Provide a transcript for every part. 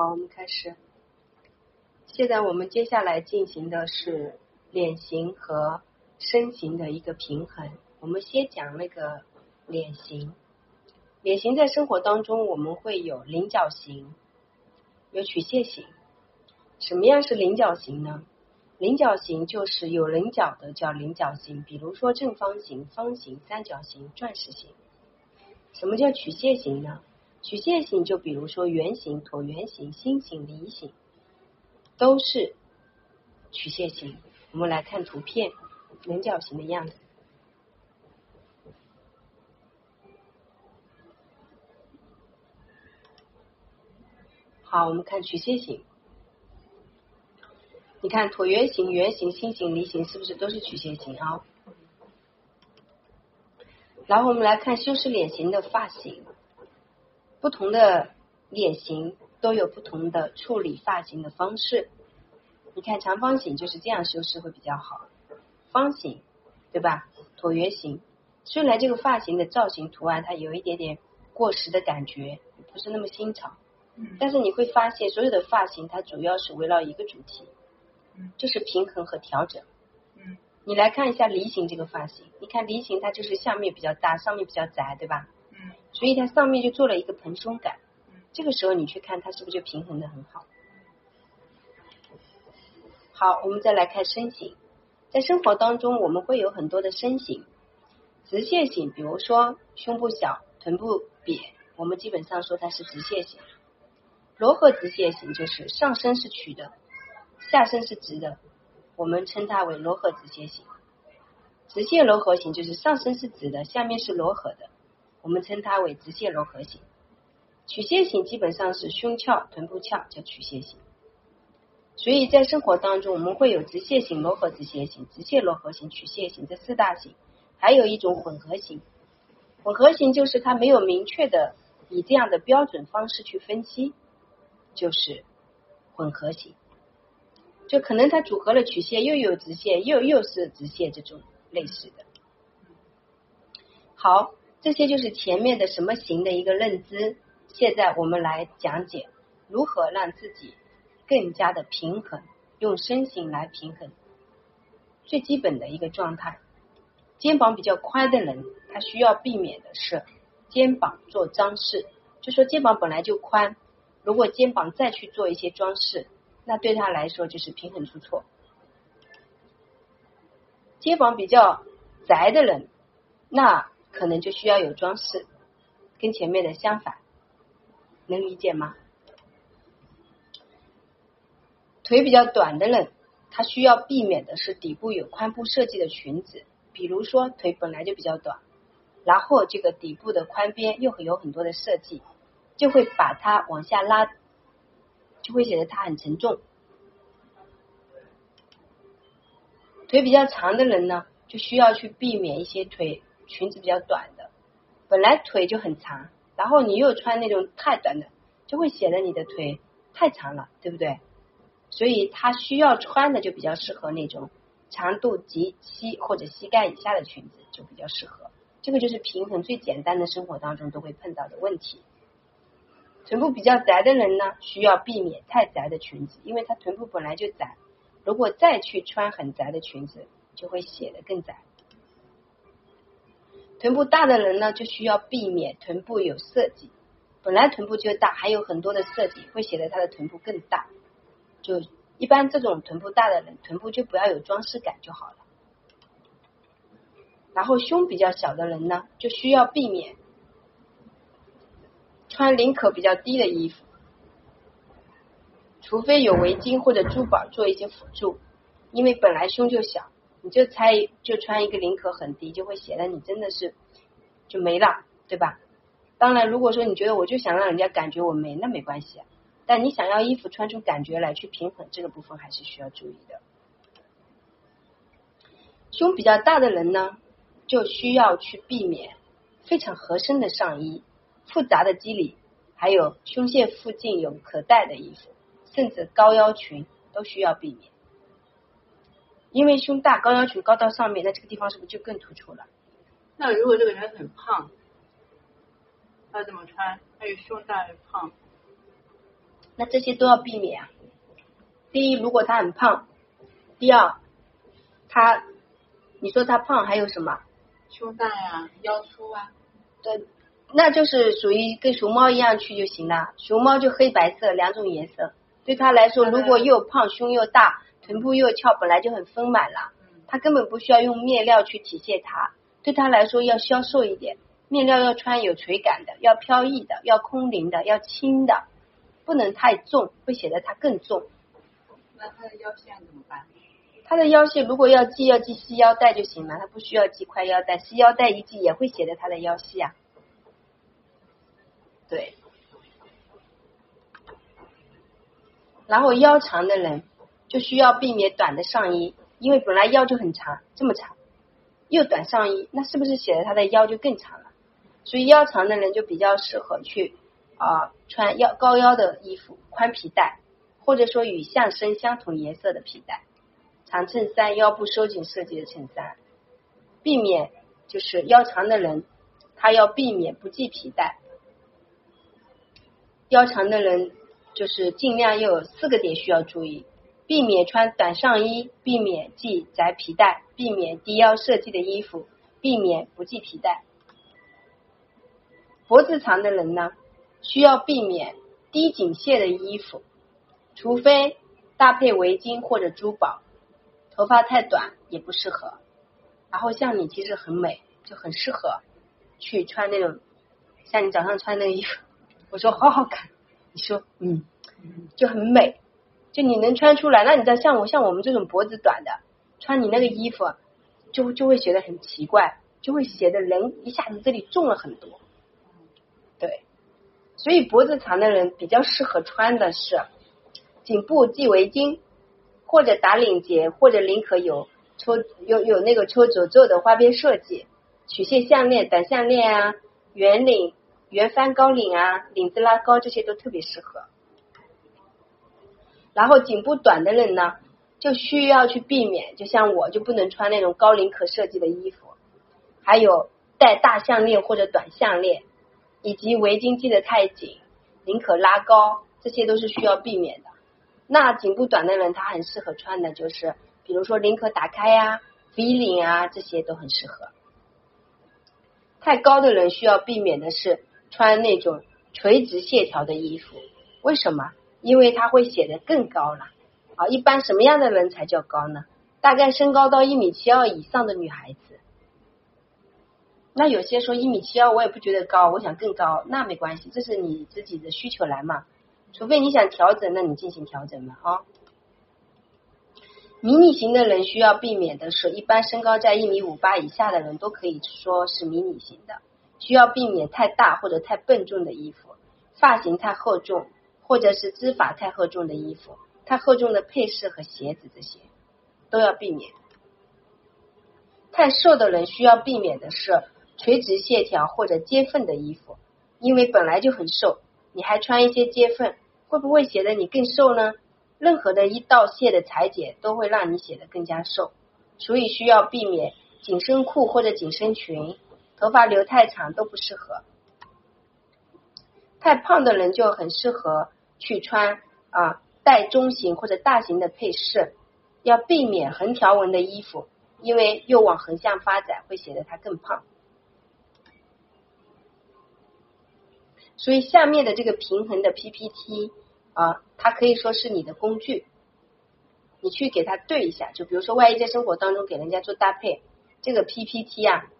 好，我们开始。现在我们接下来进行的是脸型和身形的一个平衡。我们先讲那个脸型。脸型在生活当中，我们会有菱角形，有曲线形。什么样是菱角形呢？菱角形就是有棱角的叫菱角形，比如说正方形、方形、三角形、钻石形。什么叫曲线形呢？曲线形就比如说圆形、椭圆形、心形、梨形，都是曲线形。我们来看图片，棱角形的样子。好，我们看曲线形。你看椭圆形、圆形、心形、梨形，是不是都是曲线形啊？然后我们来看修饰脸型的发型。不同的脸型都有不同的处理发型的方式。你看长方形就是这样修饰会比较好，方形对吧？椭圆形虽然这个发型的造型图案它有一点点过时的感觉，不是那么新潮，但是你会发现所有的发型它主要是围绕一个主题，就是平衡和调整。你来看一下梨形这个发型，你看梨形它就是下面比较大，上面比较窄，对吧？所以它上面就做了一个蓬松感，这个时候你去看它是不是就平衡的很好？好，我们再来看身形，在生活当中我们会有很多的身形，直线型，比如说胸部小、臀部扁，我们基本上说它是直线型；柔和直线型就是上身是曲的，下身是直的，我们称它为柔和直线型；直线柔和型就是上身是直的，下面是柔和的。我们称它为直线柔和型，曲线型基本上是胸翘、臀部翘叫曲线型。所以在生活当中，我们会有直线型、柔和直线型、直线柔和型、曲线型这四大型，还有一种混合型。混合型就是它没有明确的以这样的标准方式去分析，就是混合型。就可能它组合了曲线，又有直线，又又是直线这种类似的。好。这些就是前面的什么型的一个认知。现在我们来讲解如何让自己更加的平衡，用身形来平衡最基本的一个状态。肩膀比较宽的人，他需要避免的是肩膀做装饰。就说肩膀本来就宽，如果肩膀再去做一些装饰，那对他来说就是平衡出错。肩膀比较窄的人，那。可能就需要有装饰，跟前面的相反，能理解吗？腿比较短的人，他需要避免的是底部有宽布设计的裙子，比如说腿本来就比较短，然后这个底部的宽边又有很多的设计，就会把它往下拉，就会显得它很沉重。腿比较长的人呢，就需要去避免一些腿。裙子比较短的，本来腿就很长，然后你又穿那种太短的，就会显得你的腿太长了，对不对？所以他需要穿的就比较适合那种长度及膝或者膝盖以下的裙子，就比较适合。这个就是平衡最简单的生活当中都会碰到的问题。臀部比较窄的人呢，需要避免太窄的裙子，因为他臀部本来就窄，如果再去穿很窄的裙子，就会显得更窄。臀部大的人呢，就需要避免臀部有设计，本来臀部就大，还有很多的设计，会显得他的臀部更大。就一般这种臀部大的人，臀部就不要有装饰感就好了。然后胸比较小的人呢，就需要避免穿领口比较低的衣服，除非有围巾或者珠宝做一些辅助，因为本来胸就小。你就猜就穿一个领口很低，就会显得你真的是就没了，对吧？当然，如果说你觉得我就想让人家感觉我没，那没关系。但你想要衣服穿出感觉来去平衡这个部分，还是需要注意的。胸比较大的人呢，就需要去避免非常合身的上衣、复杂的肌理，还有胸线附近有可带的衣服，甚至高腰裙都需要避免。因为胸大，高腰裙高到上面，那这个地方是不是就更突出了？那如果这个人很胖，他怎么穿？他有胸大又胖，那这些都要避免啊。第一，如果他很胖；第二，他你说他胖还有什么？胸大呀，腰粗啊。对，那就是属于跟熊猫一样去就行了。熊猫就黑白色两种颜色，对他来说，如果又胖胸又大，臀部又翘，本来就很丰满了，他根本不需要用面料去体现它。对他来说要消瘦一点，面料要穿有垂感的，要飘逸的，要空灵的，要轻的，不能太重，会显得他更重。那他的腰线怎么办？他的腰线如果要系，要系细腰带就行了，他不需要系宽腰带，细腰带一系也会显得他的腰细啊。对。然后腰长的人就需要避免短的上衣，因为本来腰就很长，这么长。又短上衣，那是不是显得他的腰就更长了？所以腰长的人就比较适合去啊穿腰高腰的衣服，宽皮带，或者说与上身相同颜色的皮带，长衬衫、腰部收紧设计的衬衫，避免就是腰长的人他要避免不系皮带，腰长的人就是尽量要有四个点需要注意。避免穿短上衣，避免系窄皮带，避免低腰设计的衣服，避免不系皮带。脖子长的人呢，需要避免低颈线的衣服，除非搭配围巾或者珠宝。头发太短也不适合。然后像你其实很美，就很适合去穿那种像你早上穿那个衣服。我说好好看，你说嗯，就很美。就你能穿出来，那你知道像我像我们这种脖子短的，穿你那个衣服，就就会觉得很奇怪，就会显得人一下子这里重了很多。对，所以脖子长的人比较适合穿的是颈部系围巾，或者打领结，或者领口有抽有有那个抽褶皱的花边设计，曲线项链、短项链啊，圆领、圆翻高领啊，领子拉高这些都特别适合。然后颈部短的人呢，就需要去避免，就像我就不能穿那种高领可设计的衣服，还有戴大项链或者短项链，以及围巾系得太紧，领口拉高，这些都是需要避免的。那颈部短的人，他很适合穿的就是，比如说领口打开呀，V 领啊，这些都很适合。太高的人需要避免的是穿那种垂直线条的衣服，为什么？因为它会显得更高了啊！一般什么样的人才叫高呢？大概身高到一米七二以上的女孩子。那有些说一米七二我也不觉得高，我想更高，那没关系，这是你自己的需求来嘛。除非你想调整，那你进行调整嘛啊。迷你型的人需要避免的是，一般身高在一米五八以下的人都可以说是迷你型的，需要避免太大或者太笨重的衣服，发型太厚重。或者是织法太厚重的衣服，太厚重的配饰和鞋子这些都要避免。太瘦的人需要避免的是垂直线条或者接缝的衣服，因为本来就很瘦，你还穿一些接缝，会不会显得你更瘦呢？任何的一道线的裁剪都会让你显得更加瘦，所以需要避免紧身裤或者紧身裙，头发留太长都不适合。太胖的人就很适合。去穿啊带中型或者大型的配饰，要避免横条纹的衣服，因为又往横向发展，会显得它更胖。所以下面的这个平衡的 PPT 啊，它可以说是你的工具，你去给它对一下。就比如说，万一在生活当中给人家做搭配，这个 PPT 啊，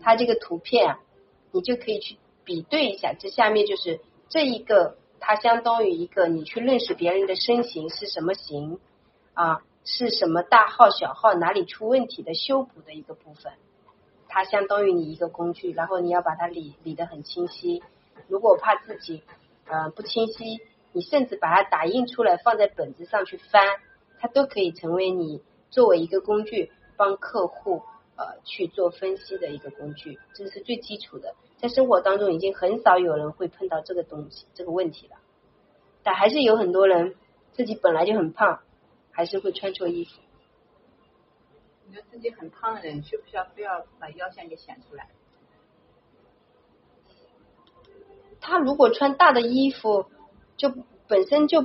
它这个图片啊，你就可以去比对一下。这下面就是这一个。它相当于一个你去认识别人的身形是什么型啊，是什么大号小号哪里出问题的修补的一个部分，它相当于你一个工具，然后你要把它理理得很清晰。如果怕自己呃不清晰，你甚至把它打印出来放在本子上去翻，它都可以成为你作为一个工具帮客户呃去做分析的一个工具，这是最基础的。在生活当中，已经很少有人会碰到这个东西、这个问题了。但还是有很多人自己本来就很胖，还是会穿错衣服。你说自己很胖的人，需不需要非要把腰线给显出来？他如果穿大的衣服，就本身就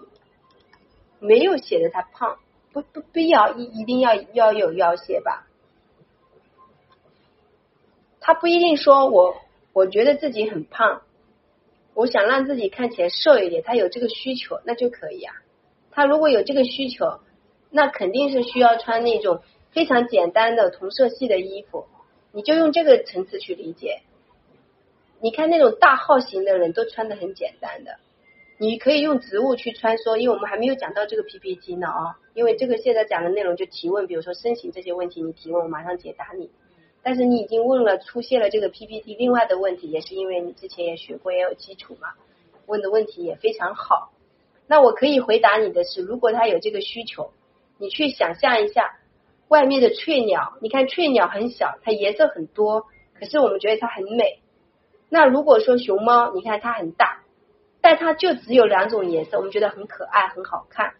没有显得他胖，不不必要一一定要要有腰线吧？他不一定说我我觉得自己很胖，我想让自己看起来瘦一点，他有这个需求那就可以啊。他如果有这个需求，那肯定是需要穿那种非常简单的同色系的衣服，你就用这个层次去理解。你看那种大号型的人都穿的很简单的，你可以用植物去穿梭，因为我们还没有讲到这个 PPT 呢啊，因为这个现在讲的内容就提问，比如说身形这些问题，你提问我马上解答你。但是你已经问了出现了这个 PPT，另外的问题也是因为你之前也学过也有基础嘛，问的问题也非常好。那我可以回答你的是，如果他有这个需求，你去想象一下外面的翠鸟，你看翠鸟很小，它颜色很多，可是我们觉得它很美。那如果说熊猫，你看它很大，但它就只有两种颜色，我们觉得很可爱、很好看。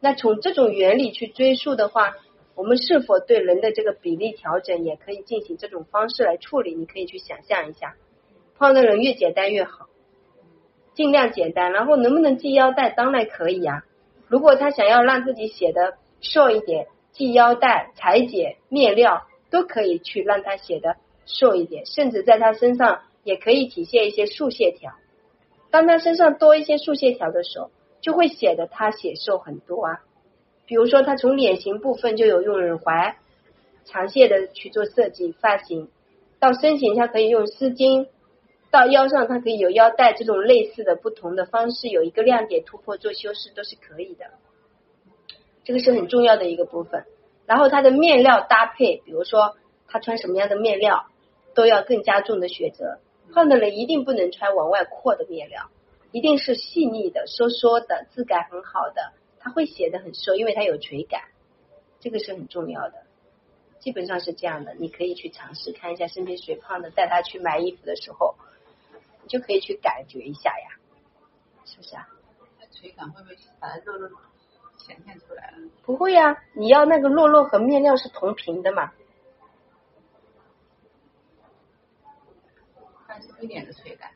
那从这种原理去追溯的话，我们是否对人的这个比例调整也可以进行这种方式来处理？你可以去想象一下，胖的人越简单越好，尽量简单。然后能不能系腰带？当然可以啊。如果他想要让自己显得瘦一点，系腰带、裁剪面料都可以去让他显得瘦一点，甚至在他身上。也可以体现一些竖线条，当他身上多一些竖线条的时候，就会显得他显瘦很多啊。比如说，他从脸型部分就有用耳环、长线的去做设计，发型到身形，他可以用丝巾，到腰上，它可以有腰带这种类似的不同的方式，有一个亮点突破做修饰都是可以的。这个是很重要的一个部分。然后它的面料搭配，比如说他穿什么样的面料，都要更加重的选择。胖的人一定不能穿往外扩的面料，一定是细腻的、收缩的、质感很好的，它会显得很瘦，因为它有垂感，这个是很重要的。基本上是这样的，你可以去尝试看一下身边谁胖的，带他去买衣服的时候，你就可以去感觉一下呀，是不是啊？垂感会不会把肉肉显现出来了？不会呀，你要那个肉肉和面料是同频的嘛。一点的垂感，